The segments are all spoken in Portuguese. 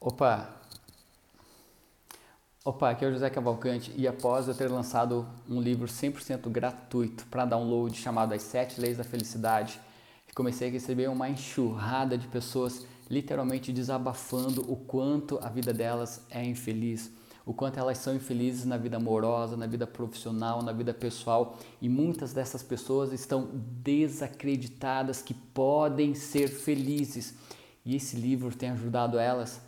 Opa! Opa, aqui é o José Cavalcante e após eu ter lançado um livro 100% gratuito para download chamado As Sete Leis da Felicidade, comecei a receber uma enxurrada de pessoas literalmente desabafando o quanto a vida delas é infeliz, o quanto elas são infelizes na vida amorosa, na vida profissional, na vida pessoal e muitas dessas pessoas estão desacreditadas que podem ser felizes. E esse livro tem ajudado elas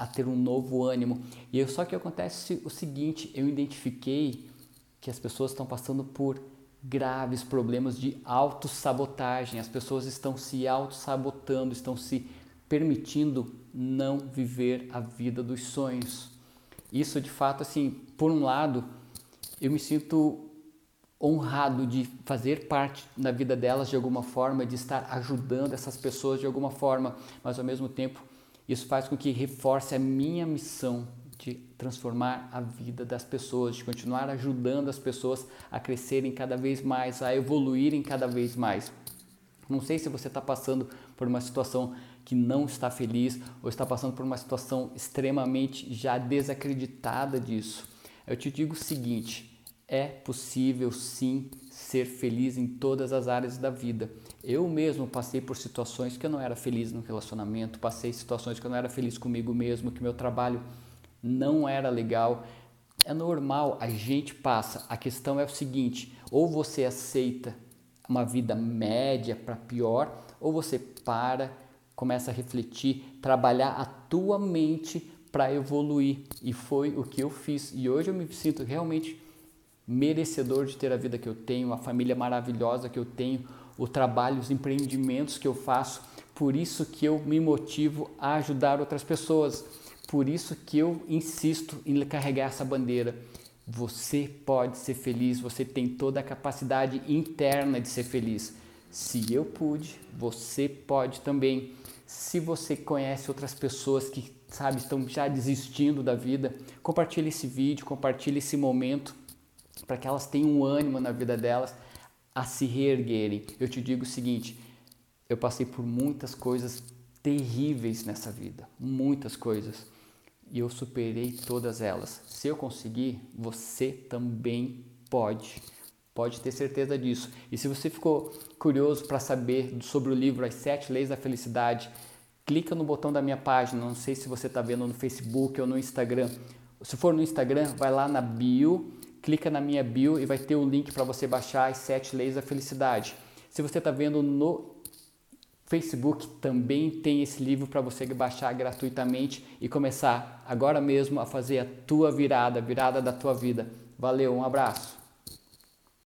a ter um novo ânimo. E só que acontece o seguinte, eu identifiquei que as pessoas estão passando por graves problemas de autossabotagem. As pessoas estão se autossabotando, estão se permitindo não viver a vida dos sonhos. Isso de fato assim, por um lado, eu me sinto honrado de fazer parte da vida delas de alguma forma, de estar ajudando essas pessoas de alguma forma, mas ao mesmo tempo isso faz com que reforce a minha missão de transformar a vida das pessoas, de continuar ajudando as pessoas a crescerem cada vez mais, a evoluírem cada vez mais. Não sei se você está passando por uma situação que não está feliz ou está passando por uma situação extremamente já desacreditada disso. Eu te digo o seguinte: é possível sim ser feliz em todas as áreas da vida. Eu mesmo passei por situações que eu não era feliz no relacionamento, passei situações que eu não era feliz comigo mesmo, que meu trabalho não era legal. É normal, a gente passa. A questão é o seguinte: ou você aceita uma vida média para pior, ou você para, começa a refletir, trabalhar a tua mente para evoluir. E foi o que eu fiz. E hoje eu me sinto realmente merecedor de ter a vida que eu tenho, a família maravilhosa que eu tenho, o trabalho, os empreendimentos que eu faço. Por isso que eu me motivo a ajudar outras pessoas. Por isso que eu insisto em carregar essa bandeira. Você pode ser feliz, você tem toda a capacidade interna de ser feliz. Se eu pude, você pode também. Se você conhece outras pessoas que, sabe, estão já desistindo da vida, compartilhe esse vídeo, compartilhe esse momento para que elas tenham um ânimo na vida delas a se reerguerem. Eu te digo o seguinte: eu passei por muitas coisas terríveis nessa vida, muitas coisas, e eu superei todas elas. Se eu conseguir, você também pode. Pode ter certeza disso. E se você ficou curioso para saber sobre o livro As Sete Leis da Felicidade, clica no botão da minha página. Não sei se você está vendo no Facebook ou no Instagram. Se for no Instagram, vai lá na bio clica na minha bio e vai ter o link para você baixar as sete leis da felicidade. Se você está vendo no Facebook, também tem esse livro para você baixar gratuitamente e começar agora mesmo a fazer a tua virada, a virada da tua vida. Valeu, um abraço.